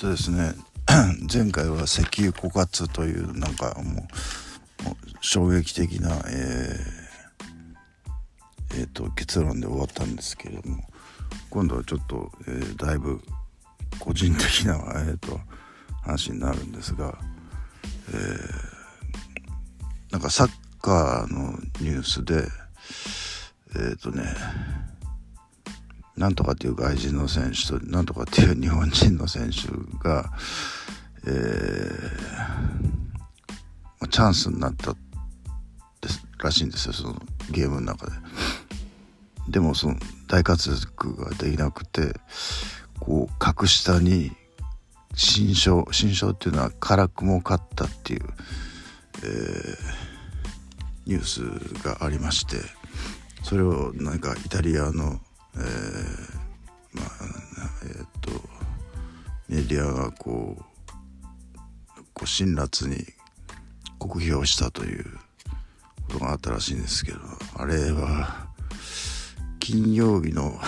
とですね 前回は石油枯渇というなんかもう衝撃的な、えーえーと、結論で終わったんですけれども今度はちょっと、えー、だいぶ個人的な、えーと、話になるんですが、えー、なんかサッカーのニュースでえっ、ー、とねなんとかっていう外人の選手となんとかっていう日本人の選手が、えー、チャンスになったですらしいんですよそのゲームの中で。でもその大活躍ができなくてこう格下に新章新章っていうのは辛くも勝ったっていう、えー、ニュースがありましてそれをなんかイタリアのえー、まあえっ、とメディアがこうこう辛辣に酷評したということがあったらしいんですけどあれは金曜日の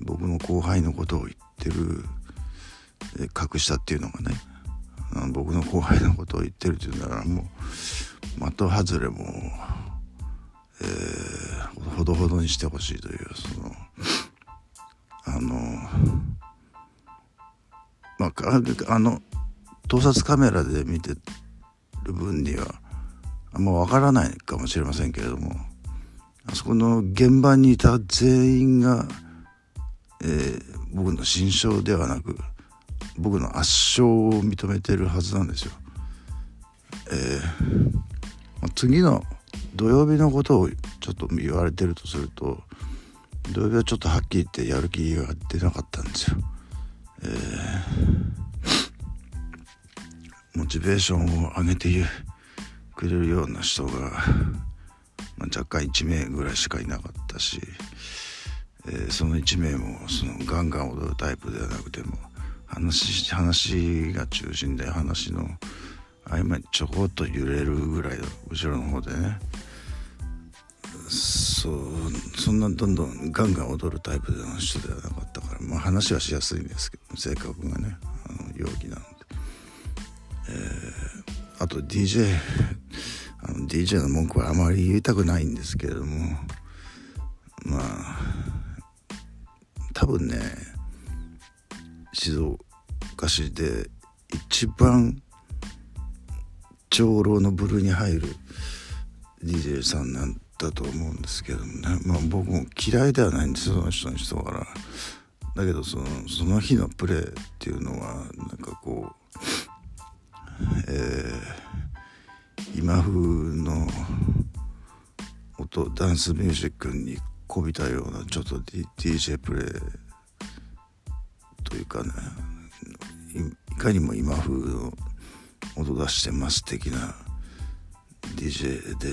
僕の後輩のことを言ってる隠したっていうのがね僕の後輩のことを言ってるっていうならもう的外れもえー、ほどほどにしてほしいというそのあのまああの盗撮カメラで見てる分にはあんま分からないかもしれませんけれどもあそこの現場にいた全員が、えー、僕の心象ではなく僕の圧勝を認めてるはずなんですよ。えー、次の土曜日のことをちょっと言われてるとすると土曜日はちょっとはっきり言ってやる気が出なかったんですよ。えー、モチベーションを上げてくれるような人が、まあ、若干1名ぐらいしかいなかったし、えー、その1名もそのガンガン踊るタイプではなくても話話が中心で話の合間にちょこっと揺れるぐらい後ろの方でね。そうそんなどんどんガンガン踊るタイプの人ではなかったから、まあ、話はしやすいんですけど性格がねあの陽気なので、えー、あと DJ あの DJ の文句はあまり言いたくないんですけれどもまあ多分ね静岡市で一番長老の部類に入る DJ さんなんだと思うんですけどもね。まあ僕も嫌いではないんですその人の人からだけどそのその日のプレーっていうのはなんかこうえー、今風の音ダンスミュージックにこびたようなちょっと、D、DJ プレイというかねいかにも今風の音出してます的な DJ で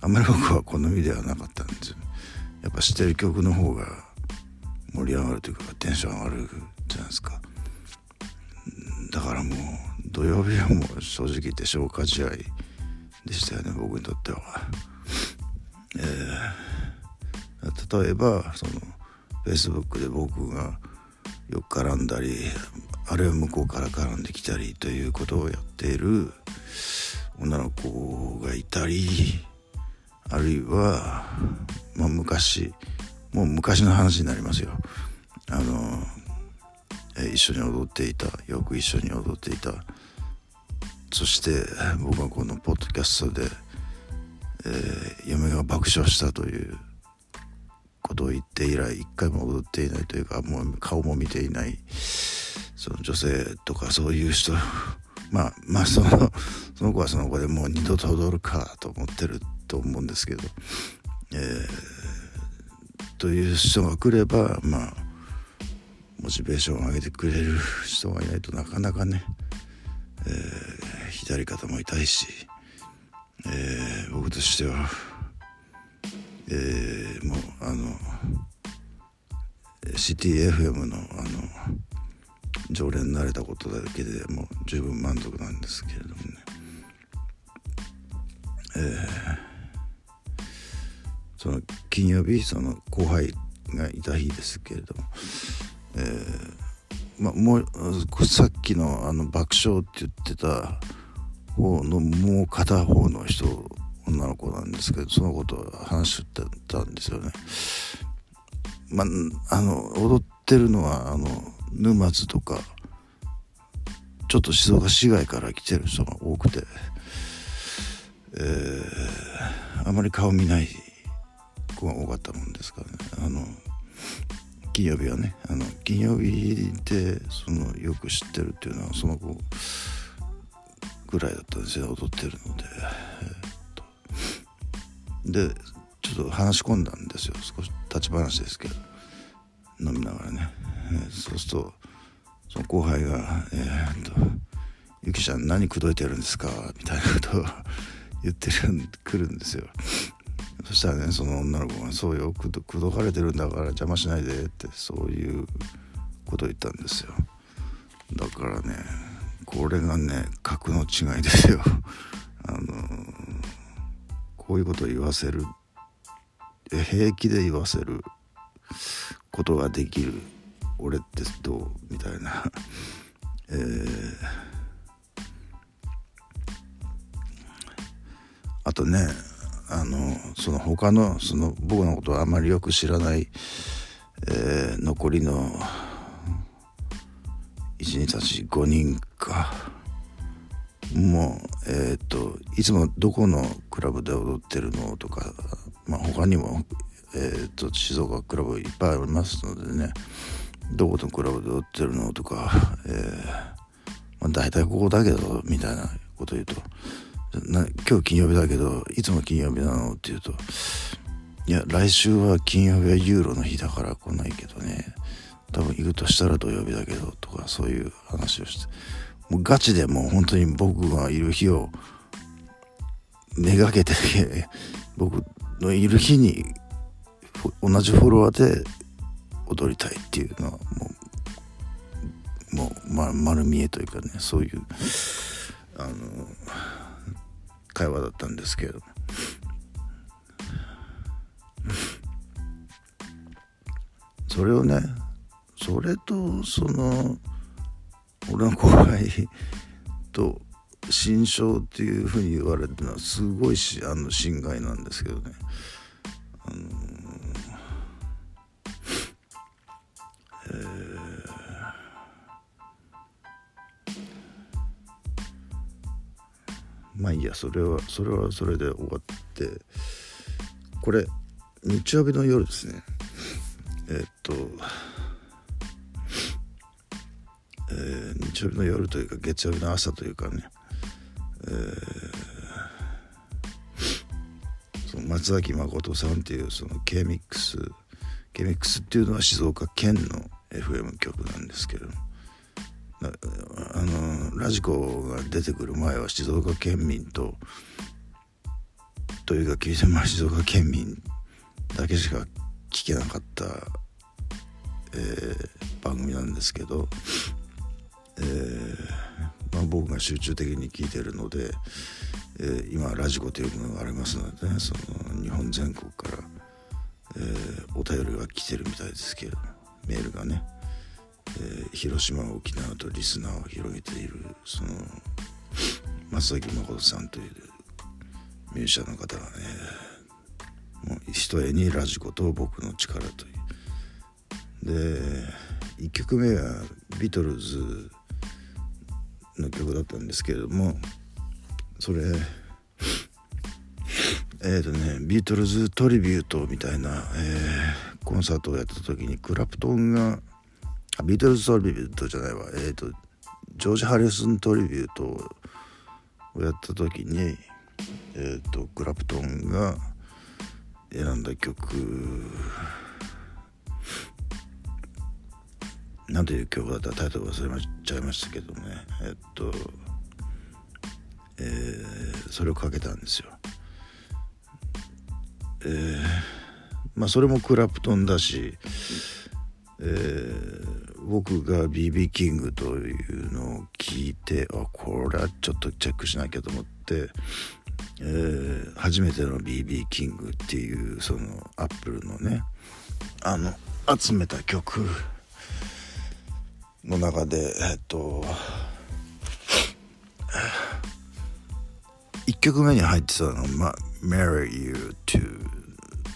あんまり僕は好みではなかったんですやっぱ知ってる曲の方が盛り上がるというかテンション上がるじゃないですか。だからもう土曜日はもう正直言って消化試合でしたよね僕にとっては、えー、例えばその Facebook で僕がよく絡んだりあるいは向こうから絡んできたりということをやっている女の子がいたりあるいは、まあ、昔もう昔の話になりますよ。あの一緒に踊っていたよく一緒に踊っていた。そして僕はこのポッドキャストで、えー、嫁が爆笑したということを言って以来一回も踊っていないというかもう顔も見ていない。その女性とかそういう人 まあ まあそのその子はその子でもう二度と踊るかと思ってると思うんですけど、えー、という人が来ればまあモチベーションを上げてくれる人がいないとなかなかね、えー、左肩も痛いし、えー、僕としては、えー、もうあの CTFM のあの常連になれたことだけでもう十分満足なんですけれどもねえー、その金曜日その後輩がいた日ですけれども、えー、まあ、もうさっきのあの爆笑って言ってた方のもう片方の人女の子なんですけどそのことを話してたんですよね。まあ、あの踊ってるのはあの沼津とかちょっと静岡市外から来てる人が多くて、えー、あまり顔見ない子が多かったもんですからね。あの金曜日はねあの金曜日でそのよく知ってるっていうのはその子ぐらいだったんですよ。踊ってるので、えー、でちょっと話し込んだんですよ。少し立ち話ですけど。飲みながらね、えー、そうするとその後輩が「えー、っとゆきちゃん何口説いてるんですか?」みたいなことを 言ってるくるんですよ。そしたらねその女の子が「そうよ口説かれてるんだから邪魔しないで」ってそういうことを言ったんですよ。だからねこれがね格の違いですよ。あのこういうことを言わせる。平気で言わせる。ことができる俺ってどう？みたいな。えー、あとねあのその他のその僕のことをあまりよく知らない、えー、残りの1日たち5人か。もうえっ、ー、といつもどこのクラブで踊ってるのとか、まあ、他にも、えーと、静岡クラブいっぱいありますのでねどこのクラブで踊ってるのとか、えーまあ、大体ここだけどみたいなこと言うとな今日金曜日だけどいつも金曜日なのって言うといや来週は金曜日はユーロの日だから来ないけどね多分行くとしたら土曜日だけどとかそういう話をしてもうガチでもう本当に僕がいる日をめがけて僕のいる日に同じフォロワーで踊りたいっていうのはもうもう、ま、丸見えというかねそういうあの会話だったんですけどそれをねそれとその俺の後輩と心象っていうふうに言われてるのはすごいしあの心外なんですけどね。あのまあいいやそれはそれはそれで終わって。これ日曜日の夜ですね。えっとえー、日曜日の夜というか月曜日の朝というかね、えー、その松崎誠さんっていうその K-MIX K-MIX っていうのは静岡県の FM 局なんですけどあのラジコが出てくる前は静岡県民とというか桐島静岡県民だけしか聞けなかった、えー、番組なんですけどえー、まあ、僕が集中的に聞いてるので、えー、今ラジコというものがありますのでねその日本全国から、えー、お便りが来てるみたいですけどメールがね、え広島沖縄とリスナーを広げているその松崎誠さんというミュージシャンの方がねもうひとえにラジコと僕の力という。で1曲目はビートルズの曲だったんですけれどもそれえっ、ー、とねビートルズトリビュートみたいな、えー、コンサートをやった時にクラプトンがあビートルズトリビュートじゃないわ。えっ、ー、とジョージ・ハリスントリビュートをやった時にえっ、とクラプトンが選んだ曲。何ていう曲だったタイトル忘れちゃいましたけどね。えっとえー、それをかけたんですよ。えー、まあそれもクラプトンだし、えー、僕が BB キングというのを聞いてあこれはちょっとチェックしなきゃと思って、えー、初めての BB キングっていうそのアップルのねあの集めた曲の中でえっと1曲目に入ってたのが「Marry You to」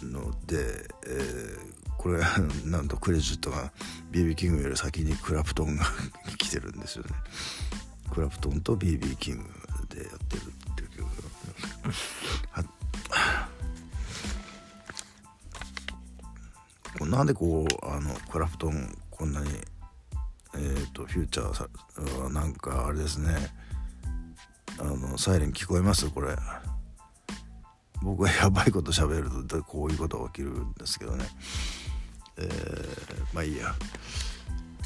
ので、えー、これ なんとクレジットが BB キングより先にクラプトンが 来てるんですよね。クラプトンと BB キングでやってるっていう曲なんでこうあのクラプトンこんなにえっ、ー、とフューチャーさなんかあれですね。あのサイレン聞こえます？これ。僕がやばいこと喋るとこういうことが起きるんですけどね。えー、まあいいや。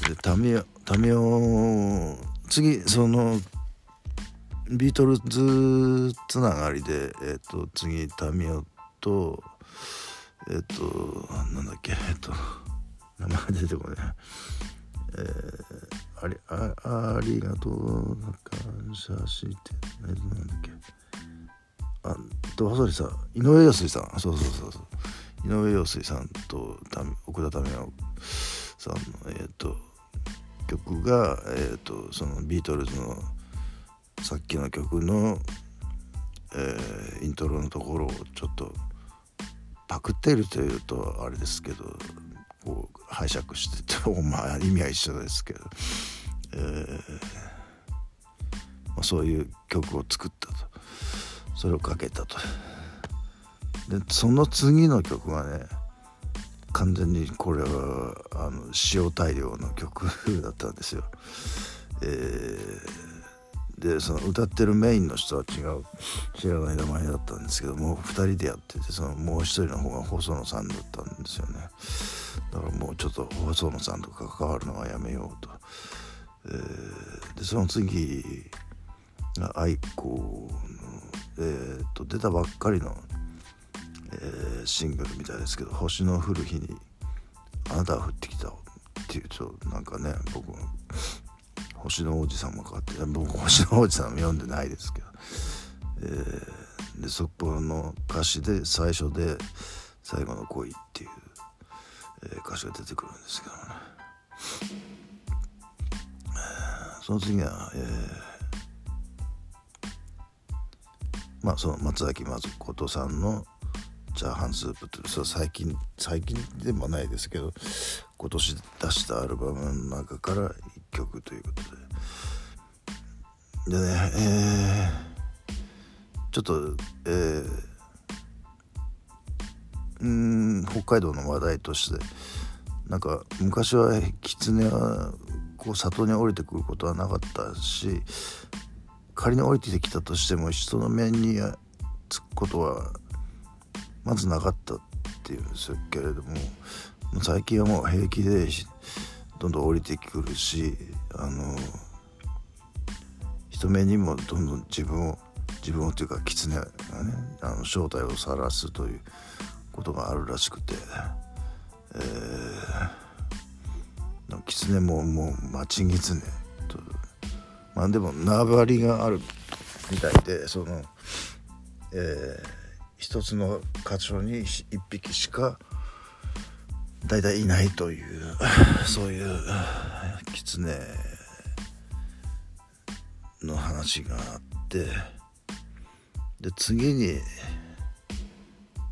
でタミオタミオ次そのビートルズつながりでえっ、ー、と次タミオとえっ、ー、となんだっけえっ、と名前出てこない。えー、ありあありがとう感謝してなんだっけ。あとわさりさん井上陽水さん。そうそうそうそう。井上陽水さんと奥田民生さんのえ、ー、と曲がえっ、ー、とそのビートルズのさっきの曲の、えー、イントロのところをちょっとパクってるというとあれですけどこう拝借してて まあ意味は一緒ですけど、えーまあ、そういう曲を作ったと。それをかけたと。でその次の曲がね完全にこれはあの塩大量の曲 だったんですよ。えー、でその歌ってるメインの人は違う知らない名前だったんですけども2人でやっててそのもう一人の方が細野さんだったんですよね。だからもうちょっと細野さんとか関わるのはやめようと。えー、でその次が愛子の、えー、と出たばっかりの、えー、シングルみたいですけど「星の降る日にあなたが降ってきた」っていうとなんかね僕星の王子様かって僕星の王子様読んでないですけど、えー、でそこの歌詞で最初で「最後の恋」っていうえー、歌詞が出てくるんですけどね。その次は、えー、まあその松崎まずことさんのチャーハンスープってそ最近最近でもないですけど今年出したアルバムの中から1曲ということで。でねえー、ちょっとえーうん北海道の話題としてなんか昔は狐はこう里に降りてくることはなかったし仮に降りてきたとしても人の面につくことはまずなかったっていうんですけれども最近はもう平気でどんどん降りてくるしあの人目にもどんどん自分を自分をというか狐がねあの正体を晒すということがあるらしくて、えー、狐ももう待ち狐とまあでも縄張りがあるみたいでその、えー、一つの箇所に一匹しか大体いないというそういう狐の話があってで次に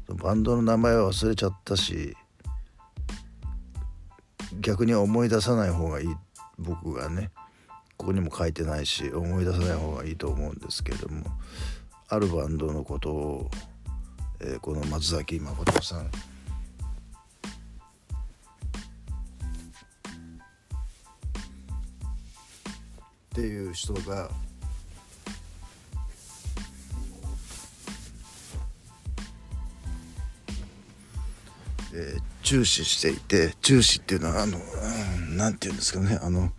バンドの名前は忘れちゃったし逆に思い出さない方がいい僕がねここにも書いてないし思い出さない方がいいと思うんですけれどもあるバンドのことを、えー、この松崎誠さん。っていう人がえー、注視していて注視っていうのはあの何て言うんですかねあの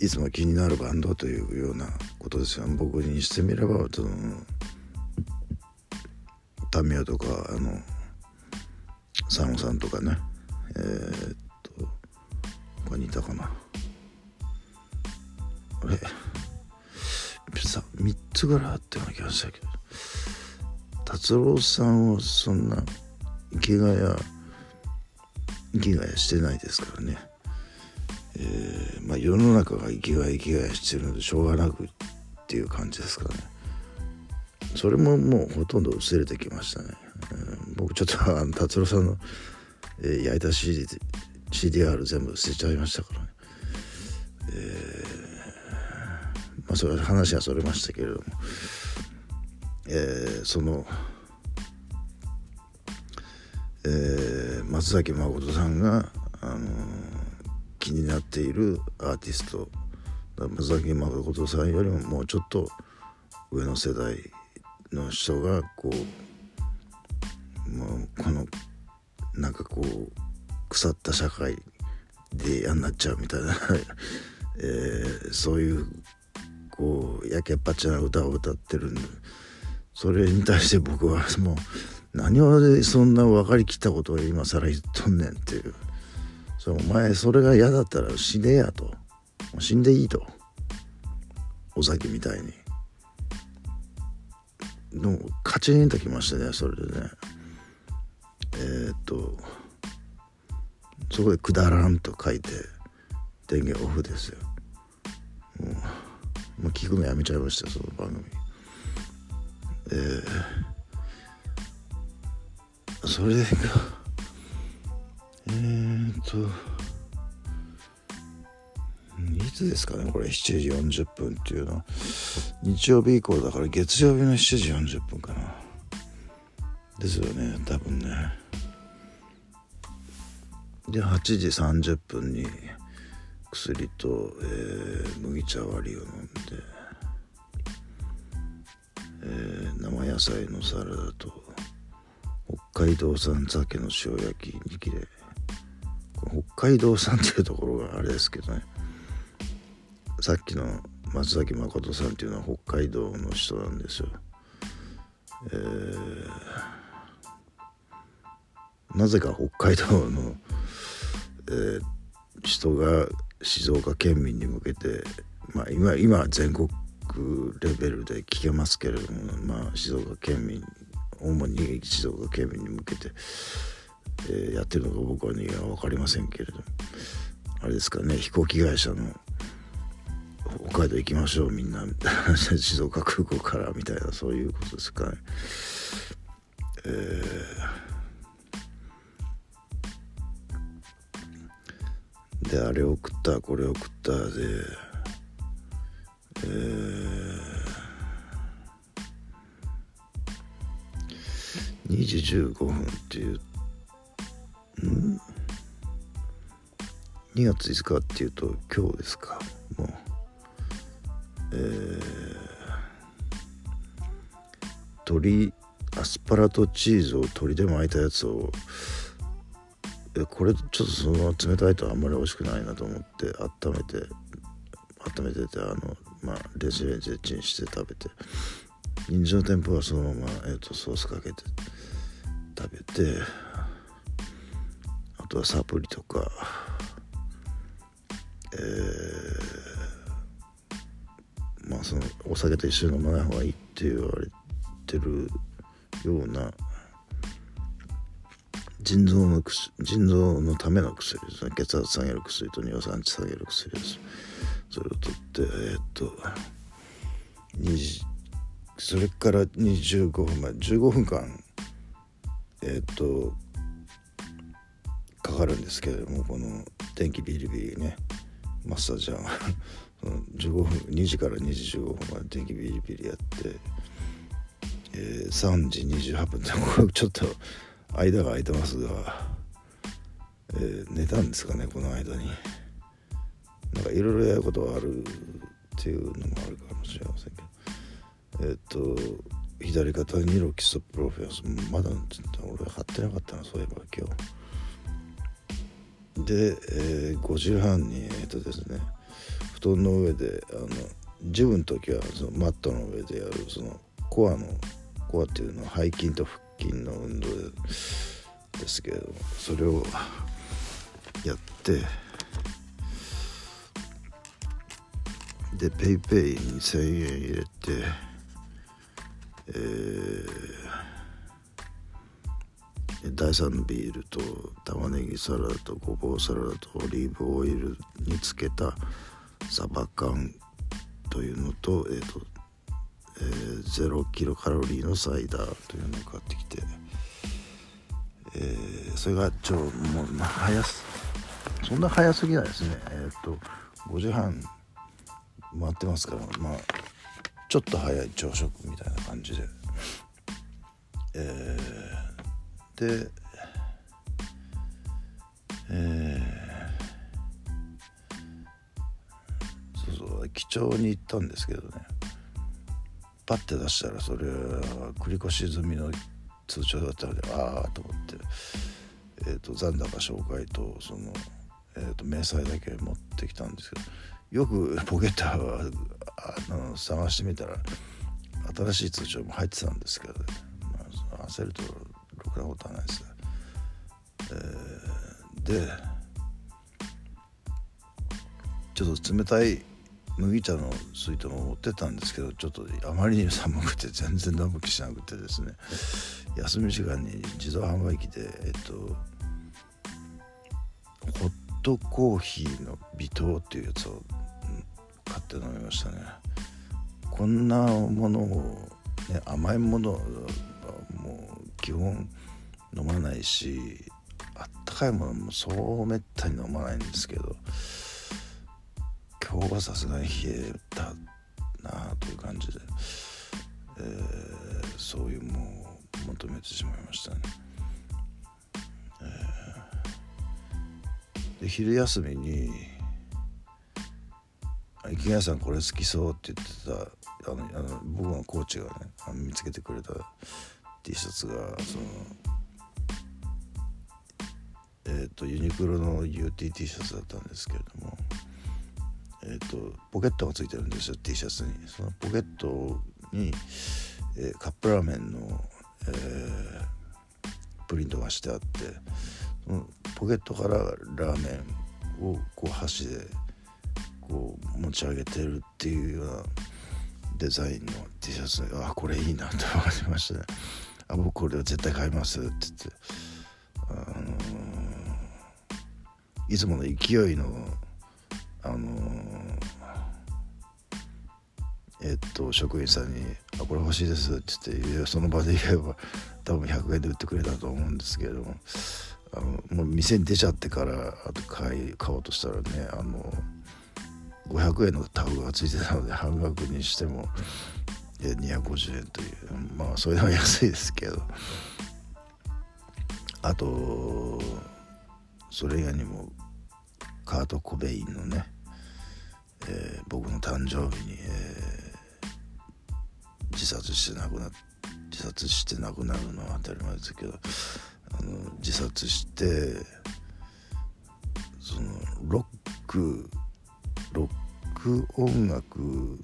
いつも気になるバンドというようなことですよ。僕にしてみればそのタミヤとかあのサンゴさんとかね。えー、っと他にいたかな。あれ？さ3つぐらいあったような気がしたけど。達郎さんはそんな生きがや生きがやしてないですからね、えー、まあ、世の中が生きがい生きがいしてるのでしょうがなくっていう感じですからね。それももうほとんど薄れてきましたね、えー、僕ちょっとあの達郎さんの、えー、焼いた CD CDR 全部捨てちゃいましたからね。えー、まあそれ話はそれましたけれども。えー、そのえー、松崎誠さんが、あのー、気になっているアーティスト。松崎誠さんよりももうちょっと上の世代の人がこうもうこのなんかこう腐った社会で嫌になっちゃうみたいな。えー、そういうこうやけっぱちな歌を歌ってるんで。それに対して僕は もう何をそんな分かりきったことを今更言っとんねんっていう。そお前それが嫌だったら死ねやと。死んでいいと。お酒みたいに。のカチンときましたねそれでね。えー、っとそこで「くだらん」と書いて電源オフですよ。もうもう聞くのやめちゃいましたその番組。えー、それがえー、っといつですかねこれ7時40分っていうの。は日曜日以降だから月曜日の7時40分かな。ですよね多分ね。で8時30分に薬と、えー、麦茶割りを飲んで、えー、生野菜のサラダと北海道産鮭の塩焼き2切れ。北海道産っていうところがあれですけどね。さっきの松崎誠さんっていうのは北海道の人なんですよ。えー、なぜか北海道の、えー、人が静岡県民に向けて、まあ今、今は全国レベルで聞けますけれども、まあ、静岡県民主に静岡県民に向けて、えー、やってるのか僕はには分かりませんけれどもあれですかね飛行機会社の北海道行きましょうみんな。静岡空港からみたいなそういうことですかね。えー、であれ送ったこれ送った。でえー、2時15分っていう。ん？2月5日っていうと今日ですか。もう。えー、鶏アスパラとチーズを鶏で巻いたやつをえこれちょっとそのまま冷たいとあんまり美味しくないなと思って温めて温めててあのまあ電子レンジでチンして食べて人参の天ぷらはそのまま、えーと、とソースかけて食べてあとはサプリとかえーあそのお酒と一緒に飲まない方がいいって言われてるような腎臓の腎臓のための薬ですね血圧下げる薬と尿酸値下げる薬ですそれを取ってえー、っとそれから25分前15分間えー、っとかかるんですけれどもこの電気ビリビリねマッサージャー15分2時から2時15分まで電気ビリビリやって、えー、3時28分でこれちょっと間が空いてますが、えー、寝たんですかねこの間に。なんかいろいろやることはあるっていうのもあるかもしれませんけど。えっ、と左肩にロキソプロフェアスまだ俺貼ってなかったなそういえば今日。で、えー、5時半にえっ、とですね布団の上であのジムの時はそのマットの上でやるそのコアのコアっていうのは背筋と腹筋の運動ですけれどもそれをやってで PayPay に1,000円入れてえー、第3ビールと玉ねぎサラダとごぼうサラダとオリーブオイルにつけたサバ缶というのと,、えーとえー、0キロカロリーのサイダーというのを買ってきて、えー、それがちょもう早すそんな早すぎないですね。えっ、ー、と5時半回ってますからまあちょっと早い朝食みたいな感じで。えー、でえー、そうそう記帳に行ったんですけどね。パッて出したらそれは繰越済みの通帳だったのでああと思って、えーと、残高紹介とその、えーと、明細だけ持ってきたんですけどよくポケットはあの探してみたら新しい通帳も入ってたんですけど、ね、まあ、焦るとろくなことはないです、えー、でちょっと冷たい麦茶の水筒も持ってたんですけどちょっとあまりに寒くて全然飲む気しなくてですね。休み時間に自動販売機でえっとホットコーヒーの微糖っていうやつを買って飲みましたね。こんなものを、ね、甘いものはもう基本飲まないしあったかいものもそうめったに飲まないんですけど今日はさすがに冷えたなあという感じで、えー、そういうもう求めてしまいましたね。えー、で昼休みに「池谷さんこれ好きそう」って言ってたあのあの僕のコーチがねあの見つけてくれた T シャツがそのえっ、ー、とユニクロの UTT シャツだったんですけれども。えーと、ポケットがついてるんですよ T シャツに。そのポケットに、えー、カップラーメンの、えー、プリントがしてあってそのポケットからラーメンをこう箸でこう持ち上げてるっていうようなデザインの T シャツあこれいいなと思いましたね。あ僕これは絶対買いますって言って。あのー、いつもの勢いのあのえっと職員さんに「あこれ欲しいです」って言ってその場で言えば多分100円で売ってくれたと思うんですけれどもあのもう店に出ちゃってからあと買い買おうとしたらねあの500円のタグがついてたので半額にしても250円というまあそれでも安いですけど。あとそれ以外にもカート・コベインのね、えー、僕の誕生日に、えー、自殺して亡くな自殺して亡くなるのは当たり前ですけどあの自殺してそのロックロック音楽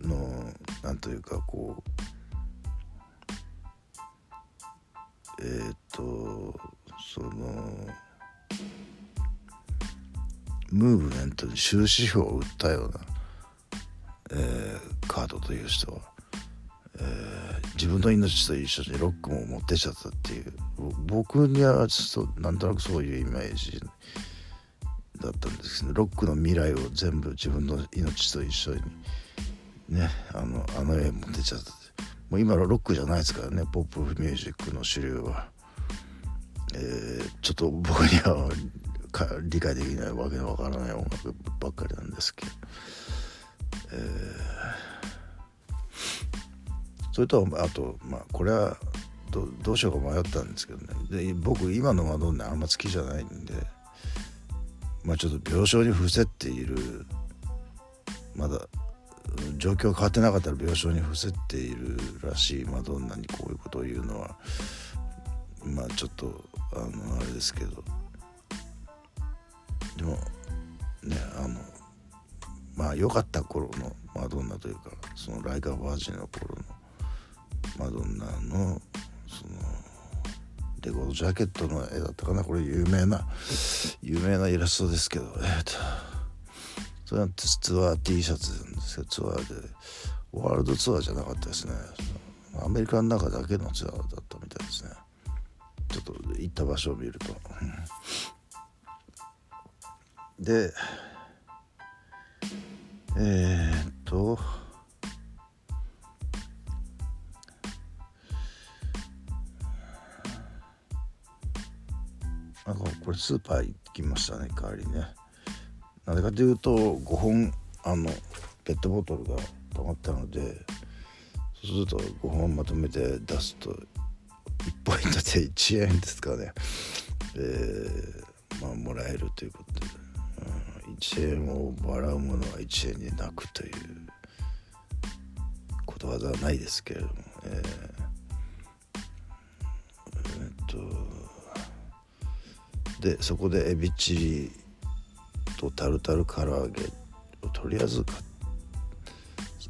のなんというかこうえっ、ー、とそのムーブメントに終止符を打ったような、えー、カードという人は、え、自分の命と一緒にロックも持ってっちゃったっていう。僕にはちょっとなんとなくそういうイメージだったんですけどロックの未来を全部自分の命と一緒にねあのあの絵持ってっちゃったもう今のロックじゃないですからねポップミュージックの主流は。えー、ちょっと僕には理解できないわけのわからない音楽ばっかりなんですけど、えー、それとあとまあこれはどどうしようか迷ったんですけどね。で僕今のマドンナあんま好きじゃないんでまあちょっと病床に伏せっているまだ状況変わってなかったら病床に伏せっているらしいマドンナにこういうことを言うのはまあちょっとあのあれですけど。でもねあのまあ良かった頃のマドンナというかそのライカ・バージンの頃のマドンナのそのレコードジャケットの絵だったかな。これ有名な有名なイラストですけど。えっ、と。それはツアー T シャツなんですけどツアーでワールドツアーじゃなかったですね。アメリカの中だけのツアーだったみたいですね。ちょっと行った場所を見ると。でえー、っとこれスーパー行きましたね代わりね。なぜかというと5本あのペットボトルが溜まったのでそうすると5本まとめて出すと1ポイントで1円ですかね。えー、まあもらえるということで、うん、1円をもらうものは1円に泣くということわざはないですけれども。えー、えー、っとでそこでエビチリとタルタル唐揚げをとりあえず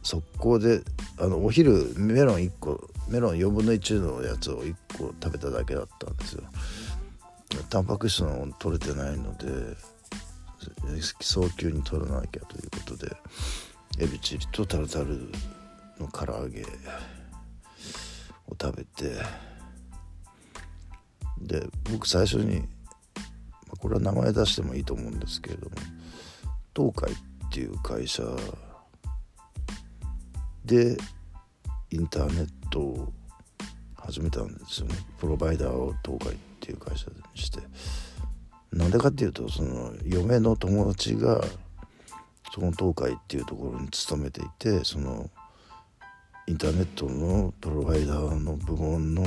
速攻であのお昼メロン1個メロン4分の1のやつを1個食べただけだったんですよ。タンパク質の取れてないので早急に取らなきゃということでエビチリとタルタルの唐揚げを食べてで僕最初にこれは名前出してもいいと思うんですけれども東海っていう会社でインターネットを始めたんですよね。プロバイダーを東海っていう会社にして。なんでかっていうとその嫁の友達がその東海っていうところに勤めていてそのインターネットのプロバイダーの部門の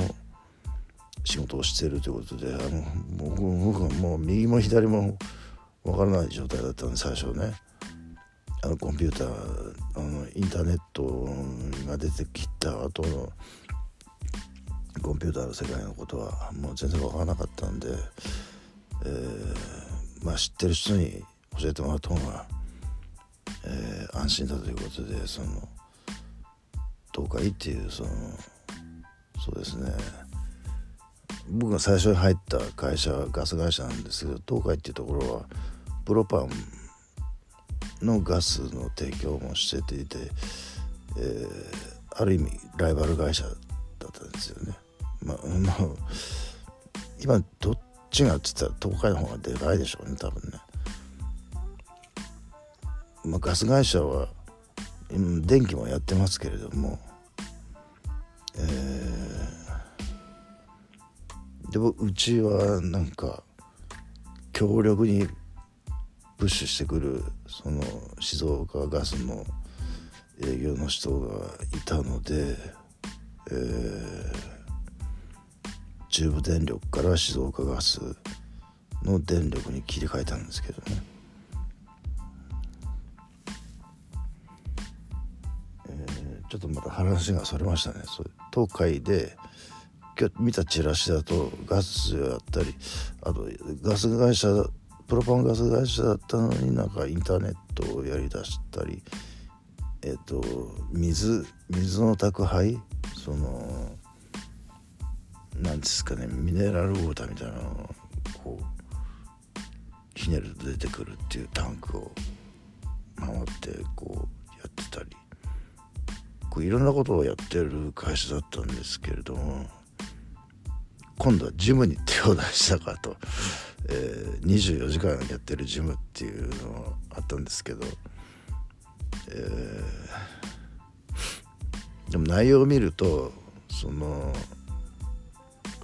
仕事をしているということであの僕はもう右も左も分からない状態だったんで最初ね。あのコンピューターあのインターネットが出てきた後のコンピューターの世界のことはもう全然分からなかったんで、えー、まあ知ってる人に教えてもらった方が、えー、安心だということでその東海っていうそのそうですね。僕が最初に入った会社はガス会社なんですけど東海っていうところはプロパンのガスの提供もしていて、えー、ある意味ライバル会社だったんですよね。まあ、まあ、今どっちがっつったら東海の方がでかいでしょうね多分ね。まあ、ガス会社は電気もやってますけれども、えー、でもうちはなんか強力にプッシュしてくるその静岡ガスの営業の人がいたので、えー、中部電力から静岡ガスの電力に切り替えたんですけどね。えー、ちょっとまた話がそれましたね。そ東海で今日見たチラシだとガスやったりあとガス会社プロパンガス会社だったのになんかインターネットをやりだしたりえっ、と水水の宅配そのなんですかねミネラルウォーターみたいなのをこうひねると出てくるっていうタンクを回ってこうやってたりこういろんなことをやってる会社だったんですけれども今度はジムに手を出したかと。えー、24時間やってるジムっていうのあったんですけど、えー、でも内容を見るとその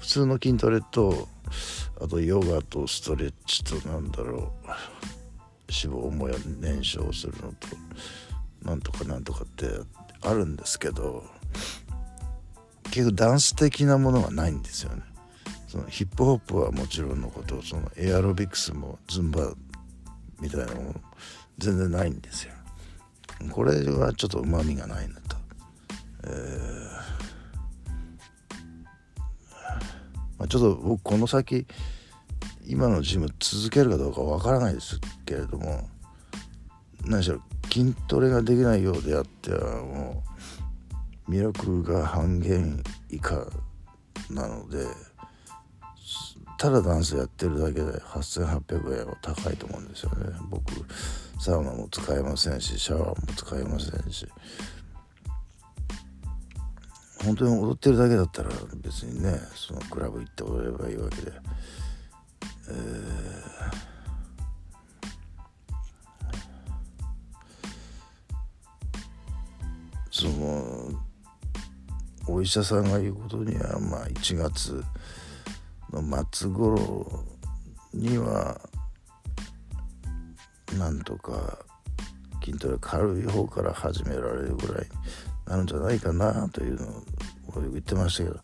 普通の筋トレとあとヨガとストレッチとなんだろう。脂肪も燃焼するのとなんとかなんとかってあるんですけど結局ダンス的なものがないんですよね。そのヒップホップはもちろんのことそのエアロビクスもズンバみたいなもの全然ないんですよ。これはちょっとうまみがないなと、えーまあ、ちょっと僕この先今のジム続けるかどうかわからないですけれども何しろ筋トレができないようであってはもう魅力が半減以下なのでただダンスやってるだけで8800円は高いと思うんですよね。僕サウナも使えませんしシャワーも使えませんし。本当に踊ってるだけだったら別にねそのクラブ行って踊ればいいわけで、えー、そのお医者さんが言うことにはまあ1月の末頃にはなんとか筋トレ軽い方から始められるぐらいになるんじゃないかなというのを言ってましたけど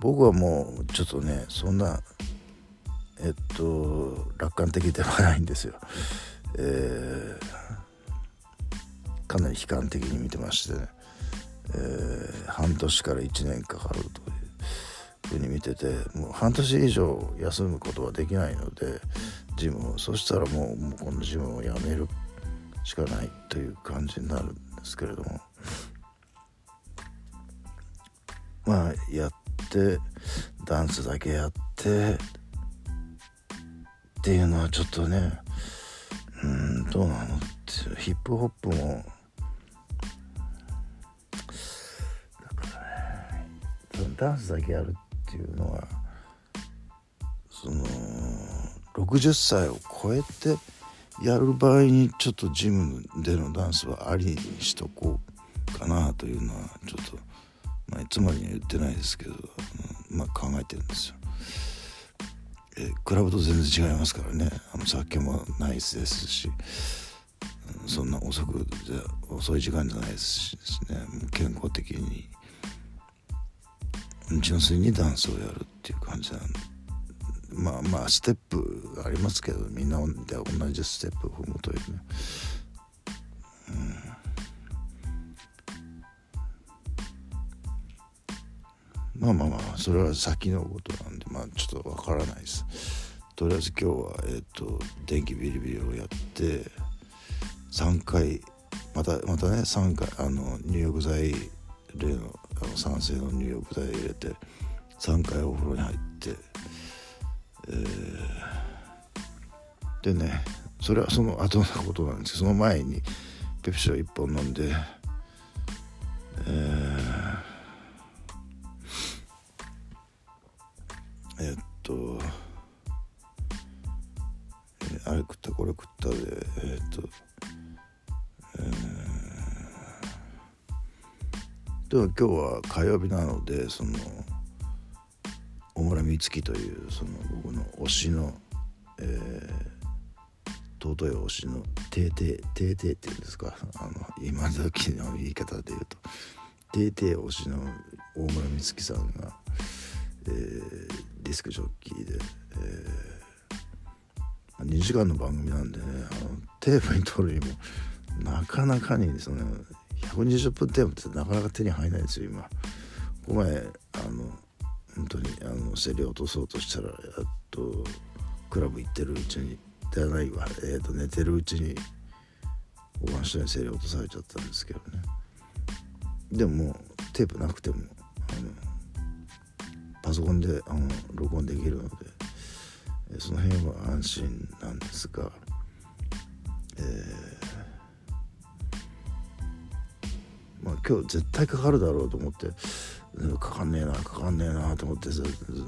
僕はもうちょっとねそんなえっと楽観的ではないんですよ。えー、かなり悲観的に見てましてね、えー、半年から1年かかるというふうに見ててもう半年以上休むことはできないのでジムをそしたらもうもうこのジムをやめるしかないという感じになるんですけれども。まあやってダンスだけやってっていうのはちょっとねうんどうなのってヒップホップもダンスだけやるていうのはその60歳を超えてやる場合にちょっとジムでのダンスはありにしとこうかなというのはちょっと、まあ、いつまでには言ってないですけど、まあ、考えてるんですよ。えクラブと全然違いますからねあの酒もないですしそんな遅く遅い時間じゃないですしですね健康的に純粋にダンスをやるっていう感じなん。まあまあステップありますけどみんなで同じステップを踏むというね、うん、まあまあまあそれは先のことなんでまあちょっとわからないですとりあえず今日はえっ、ー、と電気ビリビリをやって3回またまたね3回あの入浴剤例のあの酸性の入浴剤入れて3回お風呂に入ってえー、でねそれはその後のことなんですけどその前にペプシを1本飲んでえー、え、っと、えー、あれ食ったこれ食ったでえー、っとえー、でも今日は火曜日なのでその小村美月というその僕の推しの、えー、尊い推しの「てーてーてーてー」っていうんですかあの今時の言い方で言うと「てーてー」推しの大村美月さんが、えー、ディスクジョッキーで、えー、2時間の番組なんでねあのテープに撮るにもなかなかにその120分テープってなかなか手に入らないですよ今。この前あの本当にあの競り落とそうとしたらやっとクラブ行ってるうちにではないわ、えー、と寝てるうちに他の人に競り落とされちゃったんですけどねでももうテープなくてもあのパソコンであの録音できるので、その辺は安心なんですが、えー、まあ今日絶対かかるだろうと思ってかかんねえなかかんねえなと思って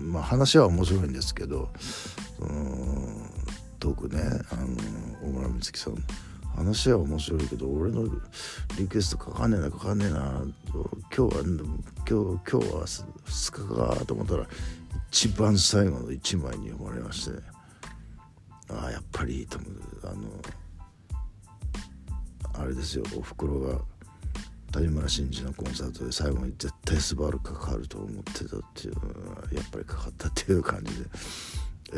まあ話は面白いんですけどそのトークねあの大村美月さん話は面白いけど俺のリクエストかかんねえなかかんねえな今日は今日今日は2日かと思ったら一番最後の1枚に読まれまして、ね、ああやっぱりいいと思う。あのあれですよおふくろが谷村新司のコンサートで最後に絶対スバルかかると思ってたっていうやっぱりかかったっていう感じで、え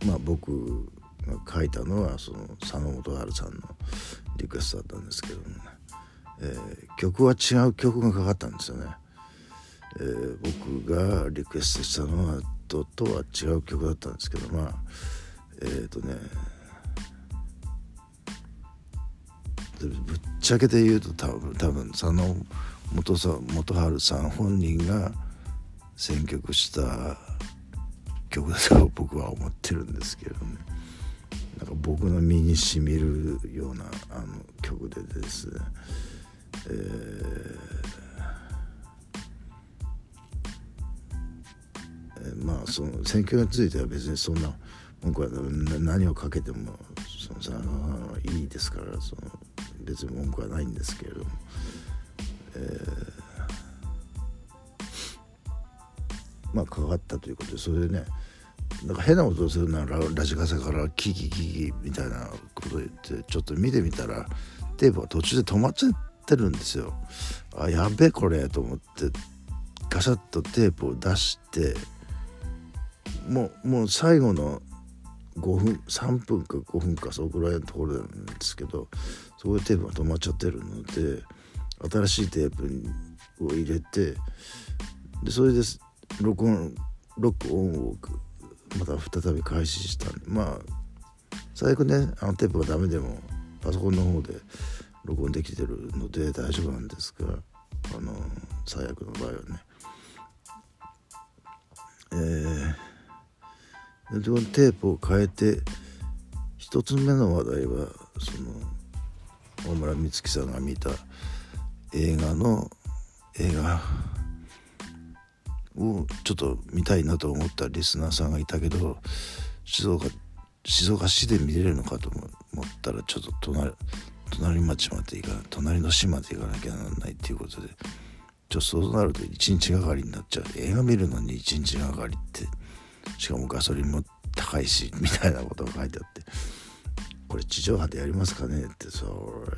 ー、まあ僕が書いたのはその佐野元春さんのリクエストだったんですけどもね、えー、曲は違う曲がかかったんですよね。えー、僕がリクエストしたのはととは違う曲だったんですけどまあえっ、ー、とねぶっちゃけて言うと多分多分佐野元さ元春さん本人が選曲した曲だと僕は思ってるんですけどね。なんか僕の身にしみるようなあの曲でですね、えー、まあその選挙については別にそんな文句は何をかけてもそのさいいですからその別に文句はないんですけれども、えー、まあ関わったということでそれでねなんか変なことするならラジカセからキキキキみたいなこと言ってちょっと見てみたらテープが途中で止まっちゃってるんですよ。あやべえこれと思ってガシャッとテープを出してもうもう最後の5分3分か5分かそのぐらいのところなんですけどそこでテープが止まっちゃってるので新しいテープを入れてでそれで録音ロックオンをまた再び開始したまあ最悪ねあのテープがダメでもパソコンの方で録音できてるので大丈夫なんですがあの最悪の場合はね。えー、でテープを変えて一つ目の話題はその大村美月さんが見た映画の映画をちょっと見たいなと思ったリスナーさんがいたけど静岡静岡市で見れるのかと思ったらちょっと隣隣町まで行かない隣の市まで行かなきゃならないっていうことでちょっとそうなると1日がかりになっちゃう。映画見るのに1日がかりってしかもガソリンも高いしみたいなことが書いてあって。これ地上波でやりますかねってそれ。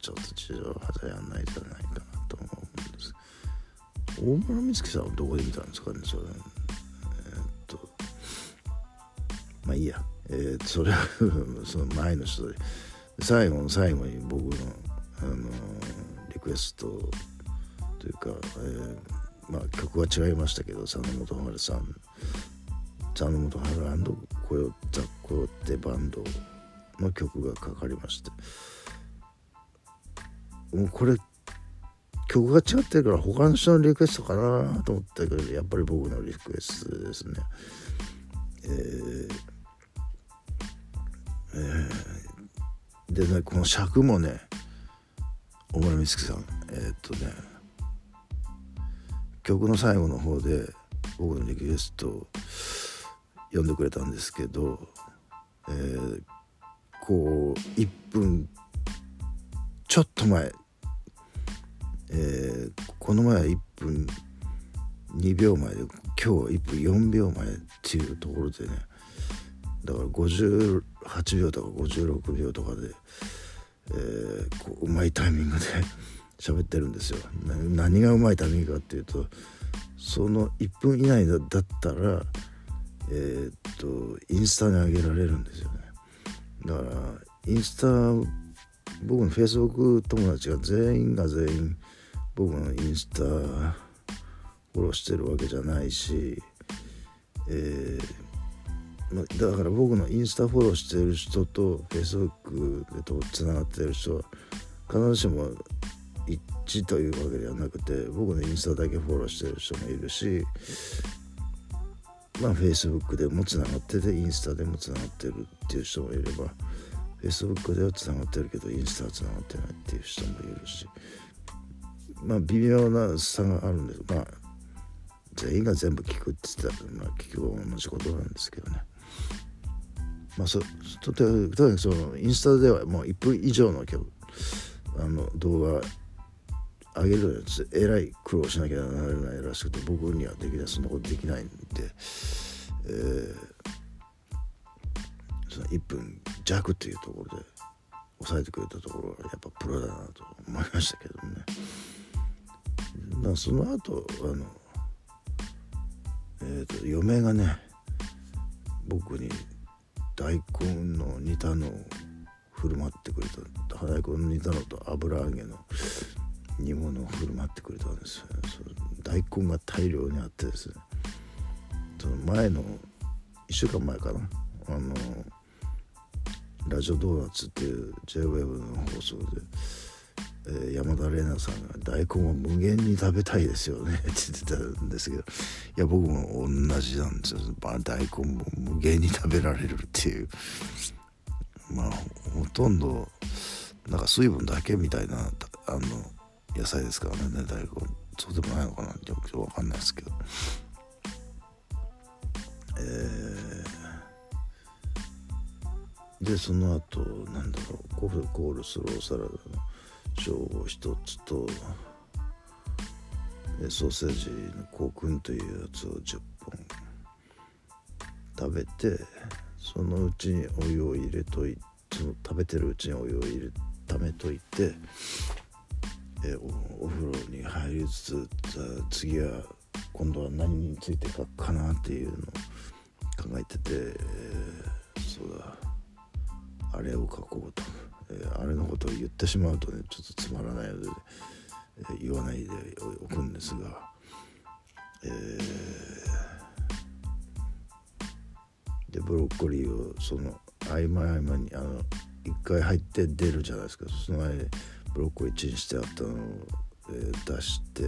ちょっと地上波でやんないじゃないかなと思うんです。大村美月さんはどこで見たんですかねそれ。えー、っと。まあいいや。えー、それはその前の人で。最後の最後に僕の、あのー、リクエストというか、えー、まあ曲は違いましたけど佐野元春さん。佐野元春コヨザ・コヨテバンドの曲がかかりましてもうこれ曲が違ってるから他の人のリクエストかなと思ったけどやっぱり僕のリクエストですね。えーえー、でねこの尺もね大村美月さんえー、っとね曲の最後の方で僕のリクエスト読んでくれたんですけど、えー、こう1分ちょっと前えー、この前は1分2秒前で今日は1分4秒前っていうところでねだから58秒とか56秒とかで、えー、こううまいタイミングで 喋ってるんですよ。何がうまいタイミングかっていうとその1分以内だったらえー、っとインスタに上げられるんですよね。だからインスタ僕のフェイスブック友達が全員が全員僕のインスタフォローしてるわけじゃないし、えー、だから僕のインスタフォローしてる人とフェイスブックでとつながってる人は必ずしも一致というわけではなくて僕のインスタだけフォローしてる人もいるしまあフェイスブックでもつながっててインスタでもつながってるっていう人もいればフェイスブックではつながってるけどインスタはつながってないっていう人もいるしまあ微妙な差があるんです。まあ全員が全部聞くって言ったら、まあ、結局同じことなんですけどね。まあそととにかくそのインスタではもう1分以上のあの動画上げるやつえらい苦労しなきゃならないらしくて僕にはできないそんなことできないんで、えー、その1分弱っていうところで抑えてくれたところはやっぱプロだなと思いましたけどね。だその後あのえーと、嫁がね僕に大根の煮たのを振る舞ってくれた。大根の煮たのと油揚げの。煮物を振る舞ってくれたんです。大根が大量にあってですね。その前の1週間前かな。あのラジオドーナツっていう JWEB の放送でえ山田玲奈さんが「大根は無限に食べたいですよね」って言ってたんですけどいや僕も同じなんですよ。大根も無限に食べられるっていう。まあほとんどなんか水分だけみたいなあの野菜ですからね大根。そうでもないのかなって分かんないですけど。えー、でその後なんだろうコフコールスローサラダの小を一つとソーセージのコクンというやつを10本。食べてそのうちにお湯を入れといてその食べてるうちにお湯を入れためといてえおお風呂に入りつつ次は今度は何について書くかなっていうのを考えてて、えー、そうだ。あれを書こうと、えー、あれのことを言ってしまうとねちょっとつまらないので、えー、言わないでおくんですが、えー、でブロッコリーをその合間合間にあの一回入って出るじゃないですか。その間ブロッコリーチンしてあったのを、えー、出して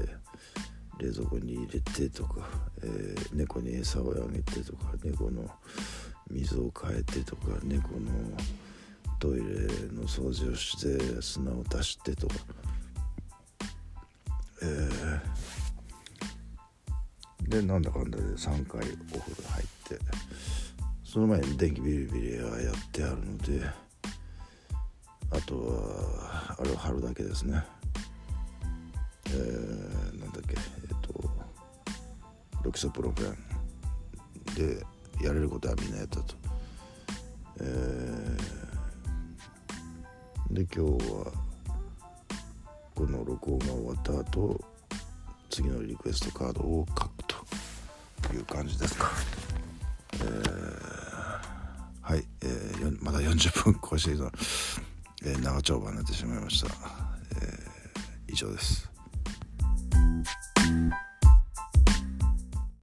冷蔵庫に入れてとか、えー、猫に餌をあげてとか猫の水を変えてとか猫のトイレの掃除をして砂を出してとか、えー、でなんだかんだで3回お風呂入ってその前に電気ビリビリはやってあるのであとはあれを貼るだけですね。えー、なんだっけ。えっ、ー、とロキソプロフェンでやれることはみんなやったと。えー、で今日はこの録音が終わった後次のリクエストカードを書くという感じですか。えー、はい、えー、まだ40分更新のえー、長丁場になってしまいました、えー、以上です。